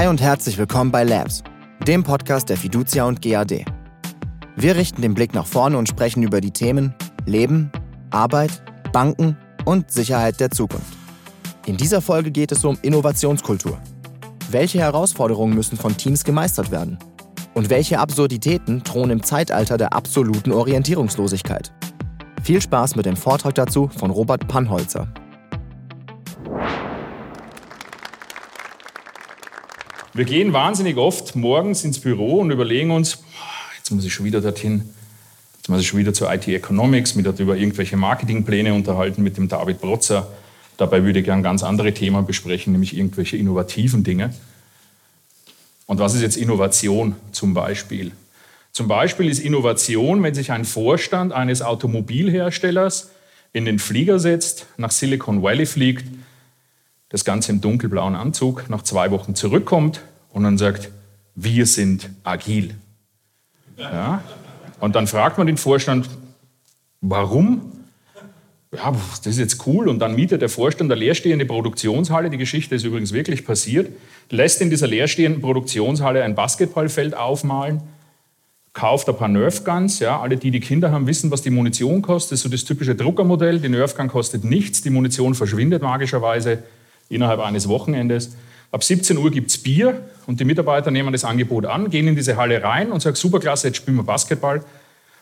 Hi und herzlich willkommen bei Labs, dem Podcast der Fiducia und GAD. Wir richten den Blick nach vorne und sprechen über die Themen Leben, Arbeit, Banken und Sicherheit der Zukunft. In dieser Folge geht es um Innovationskultur. Welche Herausforderungen müssen von Teams gemeistert werden? Und welche Absurditäten drohen im Zeitalter der absoluten Orientierungslosigkeit? Viel Spaß mit dem Vortrag dazu von Robert Pannholzer. Wir gehen wahnsinnig oft morgens ins Büro und überlegen uns, jetzt muss ich schon wieder dorthin, jetzt muss ich schon wieder zur IT Economics, mit über irgendwelche Marketingpläne unterhalten mit dem David Brotzer. Dabei würde ich gerne ganz andere Themen besprechen, nämlich irgendwelche innovativen Dinge. Und was ist jetzt Innovation zum Beispiel? Zum Beispiel ist Innovation, wenn sich ein Vorstand eines Automobilherstellers in den Flieger setzt, nach Silicon Valley fliegt, das Ganze im dunkelblauen Anzug, nach zwei Wochen zurückkommt und dann sagt, wir sind agil. Ja? Und dann fragt man den Vorstand, warum? Ja, das ist jetzt cool. Und dann mietet der Vorstand eine leerstehende Produktionshalle. Die Geschichte ist übrigens wirklich passiert. Lässt in dieser leerstehenden Produktionshalle ein Basketballfeld aufmalen kauft ein paar Nerf Guns. Ja, alle, die die Kinder haben, wissen, was die Munition kostet. Das ist so das typische Druckermodell. Die Nerf Gun kostet nichts. Die Munition verschwindet magischerweise innerhalb eines Wochenendes. Ab 17 Uhr gibt es Bier und die Mitarbeiter nehmen das Angebot an, gehen in diese Halle rein und sagen, superklasse, jetzt spielen wir Basketball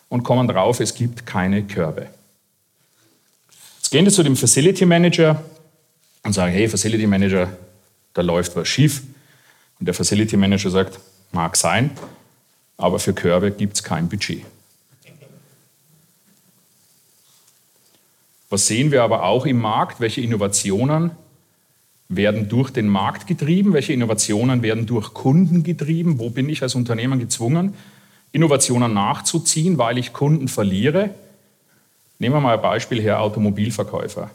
und kommen drauf, es gibt keine Körbe. Jetzt gehen die zu dem Facility Manager und sagen, hey, Facility Manager, da läuft was schief. Und der Facility Manager sagt, mag sein, aber für Körbe gibt es kein Budget. Was sehen wir aber auch im Markt? Welche Innovationen werden durch den Markt getrieben? Welche Innovationen werden durch Kunden getrieben? Wo bin ich als Unternehmer gezwungen, Innovationen nachzuziehen, weil ich Kunden verliere? Nehmen wir mal ein Beispiel her, Automobilverkäufer.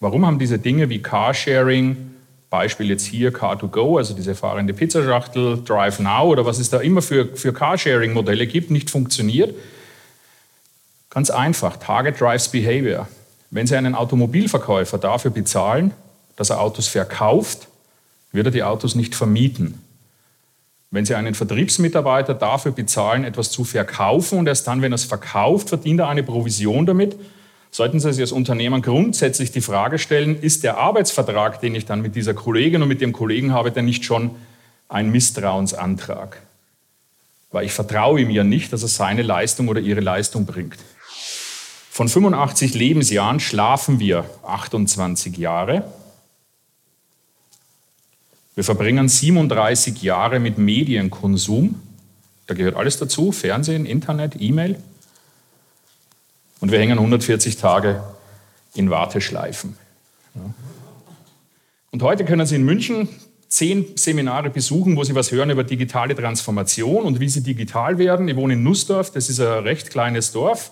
Warum haben diese Dinge wie Carsharing, Beispiel jetzt hier Car2Go, also diese fahrende Pizzaschachtel, Drive Now oder was es da immer für, für Carsharing-Modelle gibt, nicht funktioniert? Ganz einfach, Target Drives Behavior. Wenn Sie einen Automobilverkäufer dafür bezahlen, dass er Autos verkauft, wird er die Autos nicht vermieten. Wenn Sie einen Vertriebsmitarbeiter dafür bezahlen, etwas zu verkaufen und erst dann, wenn er es verkauft, verdient er eine Provision damit, sollten Sie sich als Unternehmer grundsätzlich die Frage stellen, ist der Arbeitsvertrag, den ich dann mit dieser Kollegin und mit dem Kollegen habe, denn nicht schon ein Misstrauensantrag? Weil ich vertraue ihm ja nicht, dass er seine Leistung oder ihre Leistung bringt. Von 85 Lebensjahren schlafen wir 28 Jahre. Wir verbringen 37 Jahre mit Medienkonsum. Da gehört alles dazu, Fernsehen, Internet, E-Mail und wir hängen 140 Tage in Warteschleifen. Und heute können Sie in München zehn Seminare besuchen, wo Sie was hören über digitale Transformation und wie Sie digital werden. Ich wohne in Nussdorf, das ist ein recht kleines Dorf.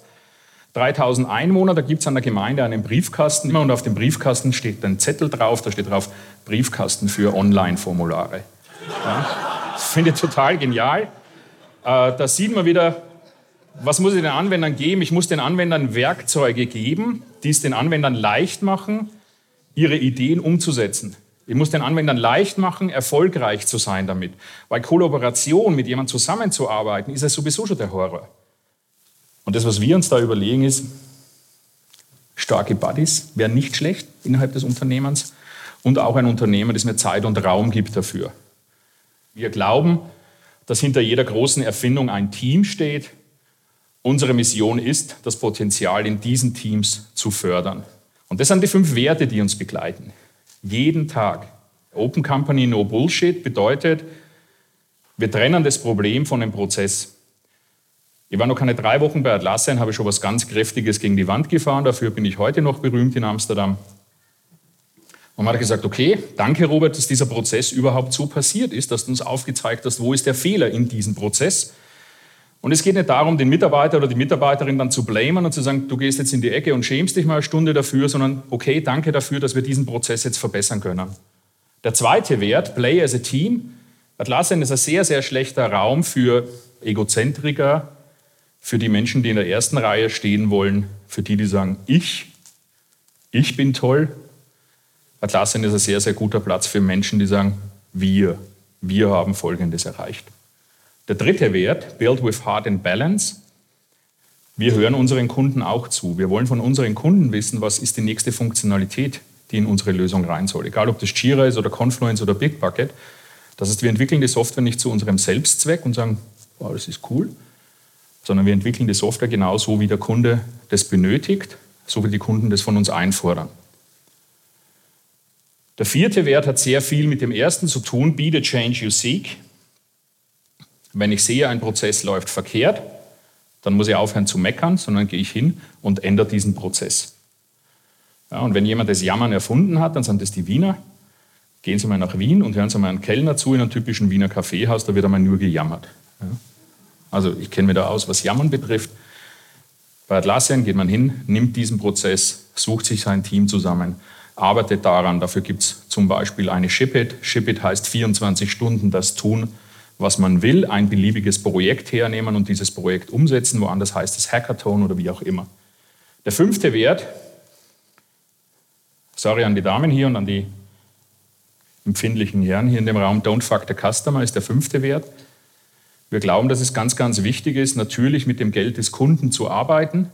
3000 Einwohner, da gibt es an der Gemeinde einen Briefkasten und auf dem Briefkasten steht ein Zettel drauf, da steht drauf Briefkasten für Online-Formulare. Ja, finde ich total genial. Äh, da sieht man wieder, was muss ich den Anwendern geben? Ich muss den Anwendern Werkzeuge geben, die es den Anwendern leicht machen, ihre Ideen umzusetzen. Ich muss den Anwendern leicht machen, erfolgreich zu sein damit. Weil Kollaboration, mit jemandem zusammenzuarbeiten, ist ja sowieso schon der Horror. Und das, was wir uns da überlegen, ist, starke Buddies wären nicht schlecht innerhalb des Unternehmens und auch ein Unternehmen, das mir Zeit und Raum gibt dafür. Wir glauben, dass hinter jeder großen Erfindung ein Team steht, Unsere Mission ist, das Potenzial in diesen Teams zu fördern. Und das sind die fünf Werte, die uns begleiten. Jeden Tag. Open Company No Bullshit bedeutet, wir trennen das Problem von dem Prozess. Ich war noch keine drei Wochen bei Atlassian, habe schon was ganz Kräftiges gegen die Wand gefahren. Dafür bin ich heute noch berühmt in Amsterdam. Und man hat gesagt, okay, danke Robert, dass dieser Prozess überhaupt so passiert ist, dass du uns aufgezeigt hast, wo ist der Fehler in diesem Prozess. Und es geht nicht darum, den Mitarbeiter oder die Mitarbeiterin dann zu blamen und zu sagen, du gehst jetzt in die Ecke und schämst dich mal eine Stunde dafür, sondern okay, danke dafür, dass wir diesen Prozess jetzt verbessern können. Der zweite Wert, Play as a Team. Atlassian ist ein sehr, sehr schlechter Raum für Egozentriker, für die Menschen, die in der ersten Reihe stehen wollen, für die, die sagen, ich, ich bin toll. Atlassian ist ein sehr, sehr guter Platz für Menschen, die sagen, wir, wir haben Folgendes erreicht. Der dritte Wert, Build with Heart and Balance. Wir hören unseren Kunden auch zu. Wir wollen von unseren Kunden wissen, was ist die nächste Funktionalität, die in unsere Lösung rein soll. Egal, ob das Jira ist oder Confluence oder Bitbucket. Das heißt, wir entwickeln die Software nicht zu unserem Selbstzweck und sagen, wow, das ist cool, sondern wir entwickeln die Software genauso, wie der Kunde das benötigt, so wie die Kunden das von uns einfordern. Der vierte Wert hat sehr viel mit dem ersten zu tun, be the change you seek. Wenn ich sehe, ein Prozess läuft verkehrt, dann muss ich aufhören zu meckern, sondern gehe ich hin und ändere diesen Prozess. Ja, und wenn jemand das Jammern erfunden hat, dann sind das die Wiener. Gehen Sie mal nach Wien und hören Sie mal einen Kellner zu in einem typischen Wiener Kaffeehaus, da wird einmal nur gejammert. Ja. Also ich kenne mich da aus, was Jammern betrifft. Bei Atlassian geht man hin, nimmt diesen Prozess, sucht sich sein Team zusammen, arbeitet daran. Dafür gibt es zum Beispiel eine Shipit. Shipit heißt 24 Stunden das tun, was man will, ein beliebiges Projekt hernehmen und dieses Projekt umsetzen. Woanders heißt es Hackathon oder wie auch immer. Der fünfte Wert, sorry an die Damen hier und an die empfindlichen Herren hier in dem Raum, don't fuck the customer ist der fünfte Wert. Wir glauben, dass es ganz, ganz wichtig ist, natürlich mit dem Geld des Kunden zu arbeiten.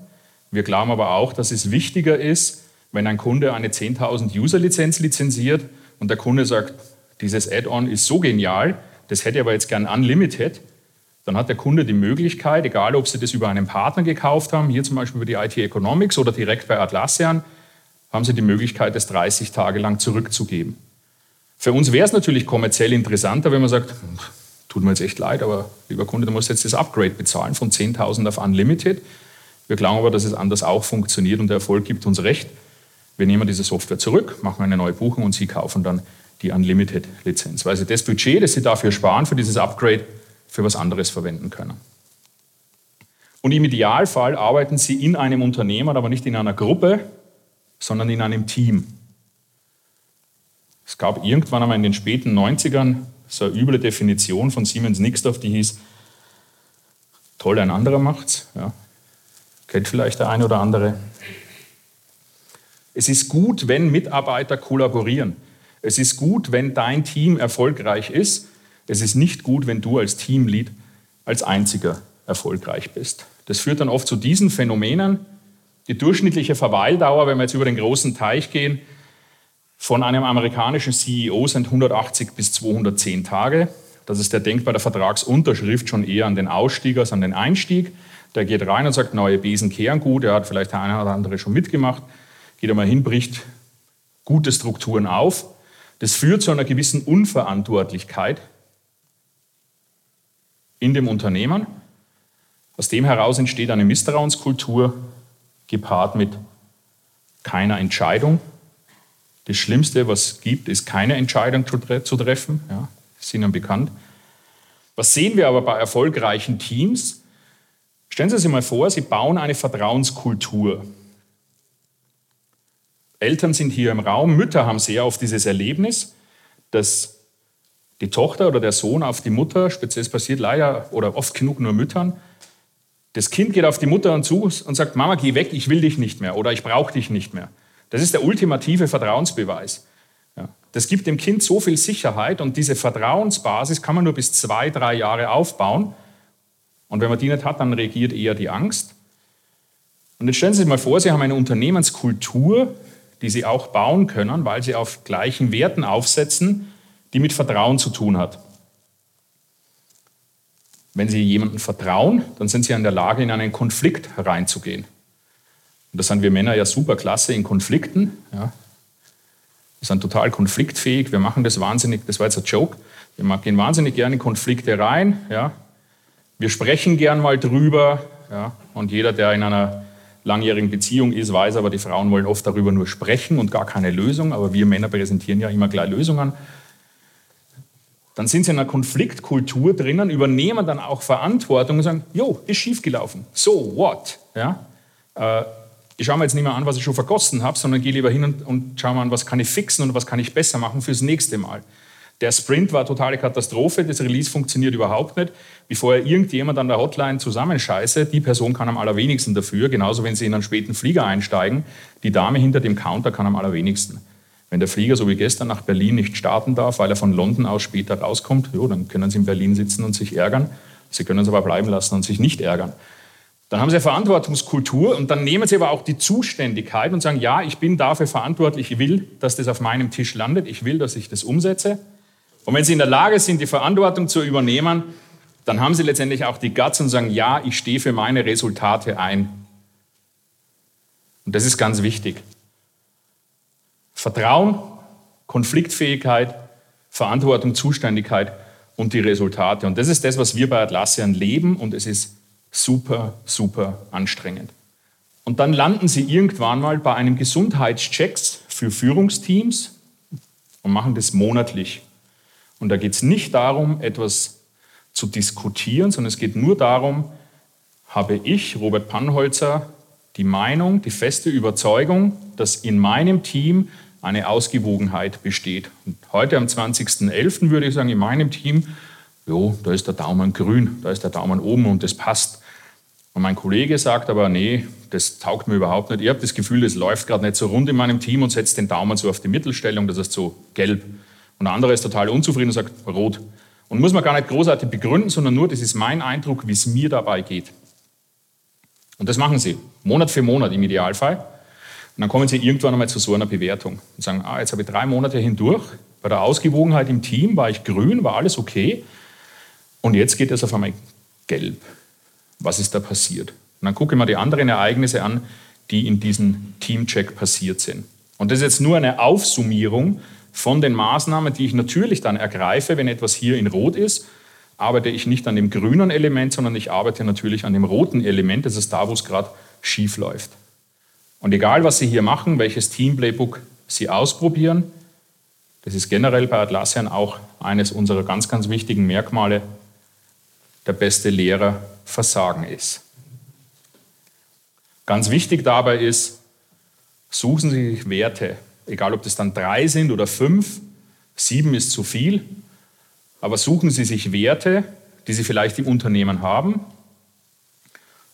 Wir glauben aber auch, dass es wichtiger ist, wenn ein Kunde eine 10.000 User-Lizenz lizenziert und der Kunde sagt, dieses Add-on ist so genial, das hätte aber jetzt gern unlimited, dann hat der Kunde die Möglichkeit, egal ob Sie das über einen Partner gekauft haben, hier zum Beispiel über die IT Economics oder direkt bei Atlassian, haben Sie die Möglichkeit, das 30 Tage lang zurückzugeben. Für uns wäre es natürlich kommerziell interessanter, wenn man sagt, tut mir jetzt echt leid, aber lieber Kunde, du musst jetzt das Upgrade bezahlen von 10.000 auf Unlimited. Wir glauben aber, dass es anders auch funktioniert und der Erfolg gibt uns recht. Wir nehmen diese Software zurück, machen eine neue Buchung und Sie kaufen dann die Unlimited-Lizenz, weil Sie das Budget, das Sie dafür sparen, für dieses Upgrade, für was anderes verwenden können. Und im Idealfall arbeiten Sie in einem Unternehmen, aber nicht in einer Gruppe, sondern in einem Team. Es gab irgendwann einmal in den späten 90ern so eine üble Definition von Siemens Nixdorf, die hieß, toll, ein anderer macht's. Ja. Kennt vielleicht der eine oder andere. Es ist gut, wenn Mitarbeiter kollaborieren. Es ist gut, wenn dein Team erfolgreich ist. Es ist nicht gut, wenn du als Teamlead als einziger erfolgreich bist. Das führt dann oft zu diesen Phänomenen. Die durchschnittliche Verweildauer, wenn wir jetzt über den großen Teich gehen, von einem amerikanischen CEO sind 180 bis 210 Tage. Das ist der denkt bei der Vertragsunterschrift schon eher an den Ausstieg als an den Einstieg. Der geht rein und sagt, neue Besen kehren gut. Er hat vielleicht der eine oder andere schon mitgemacht. Geht einmal hin, bricht gute Strukturen auf. Das führt zu einer gewissen Unverantwortlichkeit in dem Unternehmen. Aus dem heraus entsteht eine Misstrauenskultur, gepaart mit keiner Entscheidung, das Schlimmste, was es gibt, ist keine Entscheidung zu, treffen. Ja, ist Ihnen bekannt. Was sehen wir aber bei erfolgreichen Teams? Stellen Sie sich mal vor, Sie bauen eine Vertrauenskultur. Eltern sind hier im Raum, Mütter haben sehr auf dieses Erlebnis, dass die Tochter oder der Sohn auf die Mutter, speziell passiert leider oder oft genug nur Müttern, das Kind geht auf die Mutter zu und sagt, Mama, geh weg, ich will dich nicht mehr oder ich brauche dich nicht mehr. Das ist der ultimative Vertrauensbeweis. Das gibt dem Kind so viel Sicherheit und diese Vertrauensbasis kann man nur bis zwei, drei Jahre aufbauen. Und wenn man die nicht hat, dann regiert eher die Angst. Und jetzt stellen Sie sich mal vor, Sie haben eine Unternehmenskultur, die Sie auch bauen können, weil Sie auf gleichen Werten aufsetzen, die mit Vertrauen zu tun hat. Wenn Sie jemandem vertrauen, dann sind Sie in der Lage, in einen Konflikt reinzugehen. Und da sind wir Männer ja super klasse in Konflikten. Ja. Wir sind total konfliktfähig, wir machen das wahnsinnig, das war jetzt ein Joke, wir gehen wahnsinnig gerne in Konflikte rein. Ja. Wir sprechen gern mal drüber. Ja. Und jeder, der in einer langjährigen Beziehung ist, weiß aber, die Frauen wollen oft darüber nur sprechen und gar keine Lösung. Aber wir Männer präsentieren ja immer gleich Lösungen. Dann sind sie in einer Konfliktkultur drinnen, übernehmen dann auch Verantwortung und sagen, jo, ist schiefgelaufen. So what? Ja? Äh, ich schaue mir jetzt nicht mehr an, was ich schon vergossen habe, sondern gehe lieber hin und, und schaue mir an, was kann ich fixen und was kann ich besser machen fürs nächste Mal. Der Sprint war totale Katastrophe, das Release funktioniert überhaupt nicht. Bevor irgendjemand an der Hotline zusammenscheiße, die Person kann am allerwenigsten dafür, genauso wenn Sie in einen späten Flieger einsteigen, die Dame hinter dem Counter kann am allerwenigsten. Wenn der Flieger, so wie gestern, nach Berlin nicht starten darf, weil er von London aus später rauskommt, jo, dann können Sie in Berlin sitzen und sich ärgern. Sie können es aber bleiben lassen und sich nicht ärgern. Dann haben Sie eine Verantwortungskultur und dann nehmen Sie aber auch die Zuständigkeit und sagen, ja, ich bin dafür verantwortlich, ich will, dass das auf meinem Tisch landet, ich will, dass ich das umsetze. Und wenn Sie in der Lage sind, die Verantwortung zu übernehmen, dann haben Sie letztendlich auch die Guts und sagen, ja, ich stehe für meine Resultate ein. Und das ist ganz wichtig. Vertrauen, Konfliktfähigkeit, Verantwortung, Zuständigkeit und die Resultate. Und das ist das, was wir bei Atlassian leben und es ist super, super anstrengend. Und dann landen sie irgendwann mal bei einem Gesundheitschecks für Führungsteams und machen das monatlich. Und da geht es nicht darum, etwas zu diskutieren, sondern es geht nur darum, habe ich, Robert Pannholzer, die Meinung, die feste Überzeugung, dass in meinem Team eine Ausgewogenheit besteht. Und heute am 20.11. würde ich sagen, in meinem Team, jo, da ist der Daumen grün, da ist der Daumen oben und das passt. Und mein Kollege sagt aber, nee, das taugt mir überhaupt nicht. Ich habe das Gefühl, das läuft gerade nicht so rund in meinem Team und setzt den Daumen so auf die Mittelstellung, das ist so gelb. Und der andere ist total unzufrieden und sagt rot. Und muss man gar nicht großartig begründen, sondern nur, das ist mein Eindruck, wie es mir dabei geht. Und das machen sie, Monat für Monat im Idealfall. Und dann kommen Sie irgendwann einmal zu so einer Bewertung und sagen, ah, jetzt habe ich drei Monate hindurch, bei der Ausgewogenheit im Team war ich grün, war alles okay. Und jetzt geht es auf einmal gelb. Was ist da passiert? Und dann gucke ich mir die anderen Ereignisse an, die in diesem Teamcheck passiert sind. Und das ist jetzt nur eine Aufsummierung von den Maßnahmen, die ich natürlich dann ergreife, wenn etwas hier in Rot ist, arbeite ich nicht an dem grünen Element, sondern ich arbeite natürlich an dem roten Element. Das ist da, wo es gerade schief läuft. Und egal, was Sie hier machen, welches Team-Playbook Sie ausprobieren, das ist generell bei Atlassian auch eines unserer ganz, ganz wichtigen Merkmale, der beste Lehrer Versagen ist. Ganz wichtig dabei ist, suchen Sie sich Werte, egal ob das dann drei sind oder fünf, sieben ist zu viel, aber suchen Sie sich Werte, die Sie vielleicht im Unternehmen haben,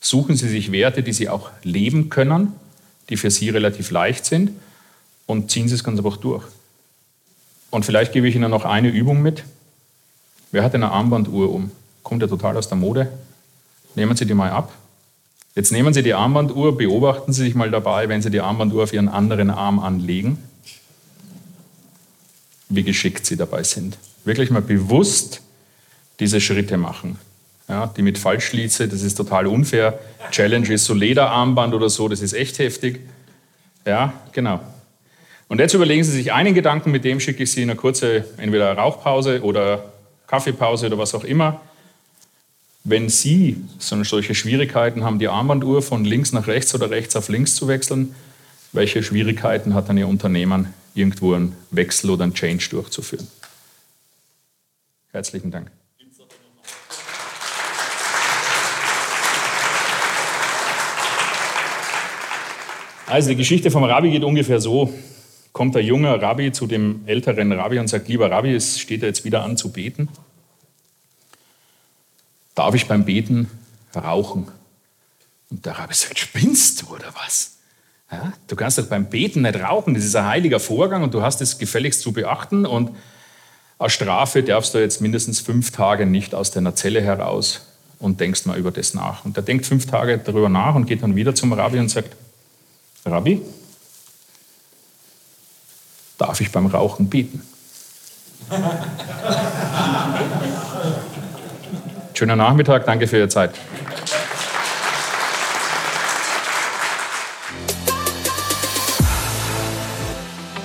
suchen Sie sich Werte, die Sie auch leben können die für Sie relativ leicht sind und ziehen Sie es ganz einfach durch. Und vielleicht gebe ich Ihnen noch eine Übung mit. Wer hat eine Armbanduhr um? Kommt ja total aus der Mode. Nehmen Sie die mal ab. Jetzt nehmen Sie die Armbanduhr, beobachten Sie sich mal dabei, wenn Sie die Armbanduhr auf Ihren anderen Arm anlegen, wie geschickt Sie dabei sind. Wirklich mal bewusst diese Schritte machen ja, die mit falsch schließe, das ist total unfair. Challenge ist so Lederarmband oder so, das ist echt heftig. Ja, genau. Und jetzt überlegen Sie sich einen Gedanken, mit dem schicke ich Sie in eine kurze, entweder Rauchpause oder Kaffeepause oder was auch immer. Wenn Sie solche Schwierigkeiten haben, die Armbanduhr von links nach rechts oder rechts auf links zu wechseln, welche Schwierigkeiten hat dann Ihr Unternehmen, irgendwo einen Wechsel oder einen Change durchzuführen? Herzlichen Dank. Also die Geschichte vom Rabbi geht ungefähr so. Kommt der junge Rabbi zu dem älteren Rabbi und sagt, lieber Rabbi, es steht ja jetzt wieder an zu beten. Darf ich beim Beten rauchen? Und der Rabbi sagt, spinnst du oder was? Ja, du kannst doch beim Beten nicht rauchen, das ist ein heiliger Vorgang und du hast es gefälligst zu beachten und als Strafe darfst du jetzt mindestens fünf Tage nicht aus deiner Zelle heraus und denkst mal über das nach. Und der denkt fünf Tage darüber nach und geht dann wieder zum Rabbi und sagt, Rabbi, darf ich beim Rauchen beten? Schönen Nachmittag, danke für Ihre Zeit.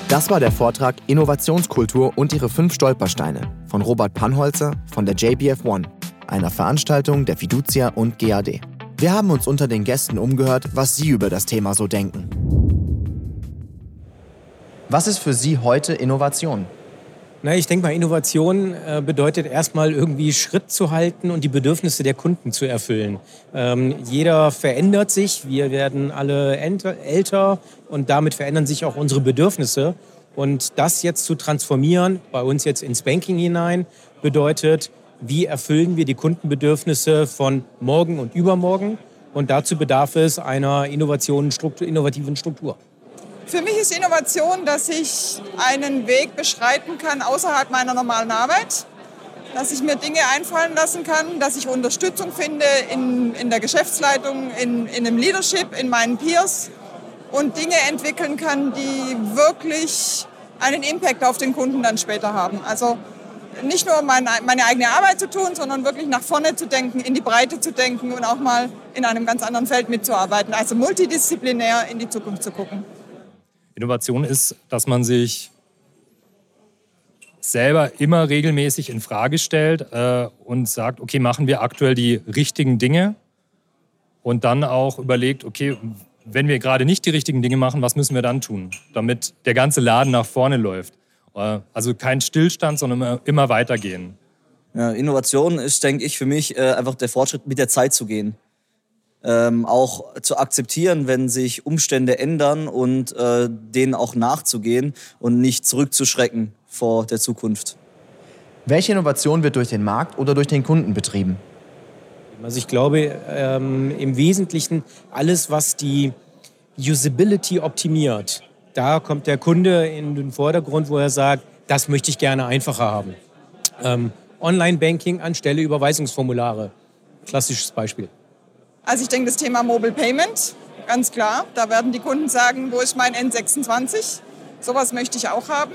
Das war der Vortrag Innovationskultur und ihre fünf Stolpersteine von Robert Pannholzer von der JBF One, einer Veranstaltung der Fiducia und GAD. Wir haben uns unter den Gästen umgehört, was sie über das Thema so denken. Was ist für Sie heute Innovation? Na, ich denke mal, Innovation äh, bedeutet erstmal irgendwie Schritt zu halten und die Bedürfnisse der Kunden zu erfüllen. Ähm, jeder verändert sich, wir werden alle älter und damit verändern sich auch unsere Bedürfnisse. Und das jetzt zu transformieren, bei uns jetzt ins Banking hinein, bedeutet, wie erfüllen wir die Kundenbedürfnisse von morgen und übermorgen. Und dazu bedarf es einer innovativen Struktur. Für mich ist Innovation, dass ich einen Weg beschreiten kann außerhalb meiner normalen Arbeit, dass ich mir Dinge einfallen lassen kann, dass ich Unterstützung finde in, in der Geschäftsleitung, in, in dem Leadership, in meinen Peers und Dinge entwickeln kann, die wirklich einen Impact auf den Kunden dann später haben. Also nicht nur meine, meine eigene Arbeit zu tun, sondern wirklich nach vorne zu denken, in die Breite zu denken und auch mal in einem ganz anderen Feld mitzuarbeiten. Also multidisziplinär in die Zukunft zu gucken. Innovation ist, dass man sich selber immer regelmäßig in Frage stellt äh, und sagt, okay, machen wir aktuell die richtigen Dinge und dann auch überlegt, okay, wenn wir gerade nicht die richtigen Dinge machen, was müssen wir dann tun, damit der ganze Laden nach vorne läuft. Äh, also kein Stillstand, sondern immer, weitergehen. Ja, Innovation ist, denke ich, für mich äh, einfach der Fortschritt, mit der Zeit zu gehen. Ähm, auch zu akzeptieren, wenn sich Umstände ändern und äh, denen auch nachzugehen und nicht zurückzuschrecken vor der Zukunft. Welche Innovation wird durch den Markt oder durch den Kunden betrieben? Also ich glaube ähm, im Wesentlichen alles, was die Usability optimiert. Da kommt der Kunde in den Vordergrund, wo er sagt, das möchte ich gerne einfacher haben. Ähm, Online-Banking anstelle Überweisungsformulare. Klassisches Beispiel. Also ich denke, das Thema Mobile Payment, ganz klar. Da werden die Kunden sagen, wo ist mein N26? Sowas möchte ich auch haben.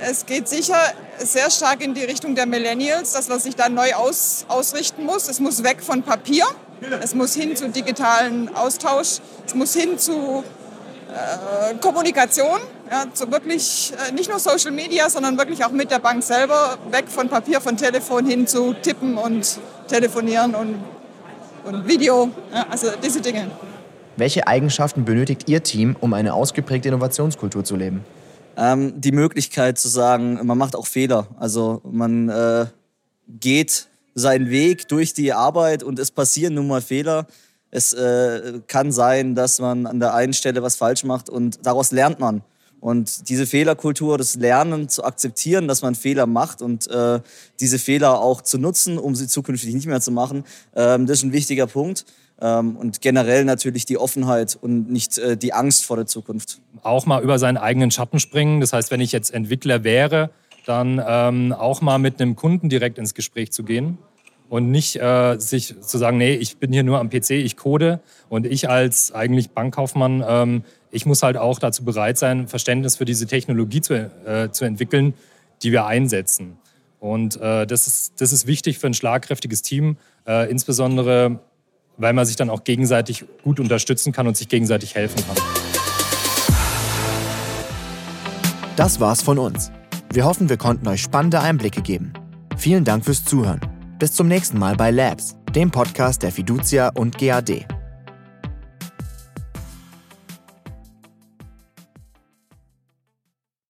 Es geht sicher sehr stark in die Richtung der Millennials, dass man sich da neu aus, ausrichten muss. Es muss weg von Papier, es muss hin zu digitalen Austausch, es muss hin zu äh, Kommunikation, ja, zu wirklich äh, nicht nur Social Media, sondern wirklich auch mit der Bank selber, weg von Papier, von Telefon hin zu Tippen und Telefonieren und, und Video, ja, also diese Dinge. Welche Eigenschaften benötigt Ihr Team, um eine ausgeprägte Innovationskultur zu leben? ähm, die Möglichkeit zu sagen, man macht auch Fehler. Also man äh, geht seinen Weg durch die Arbeit und es passieren nun mal Fehler. Es äh, kann sein, dass man an der einen Stelle was falsch macht und daraus lernt man. Und diese Fehlerkultur, das Lernen zu akzeptieren, dass man Fehler macht und äh, diese Fehler auch zu nutzen, um sie zukünftig nicht mehr zu machen, ähm, das ist ein wichtiger Punkt. Ähm, und generell natürlich die Offenheit und nicht äh, die Angst vor der Zukunft. Auch mal über seinen eigenen Schatten springen. Das heißt, wenn ich jetzt Entwickler wäre, dann ähm, auch mal mit einem Kunden direkt ins Gespräch zu gehen und nicht äh, sich zu sagen, nee, ich bin hier nur am PC, ich code und ich als eigentlich Bankkaufmann, ähm, ich muss halt auch dazu bereit sein, Verständnis für diese Technologie zu, äh, zu entwickeln, die wir einsetzen. Und äh, das, ist, das ist wichtig für ein schlagkräftiges Team, äh, insbesondere weil man sich dann auch gegenseitig gut unterstützen kann und sich gegenseitig helfen kann. Das war's von uns. Wir hoffen, wir konnten euch spannende Einblicke geben. Vielen Dank fürs Zuhören. Bis zum nächsten Mal bei Labs, dem Podcast der Fiducia und GAD.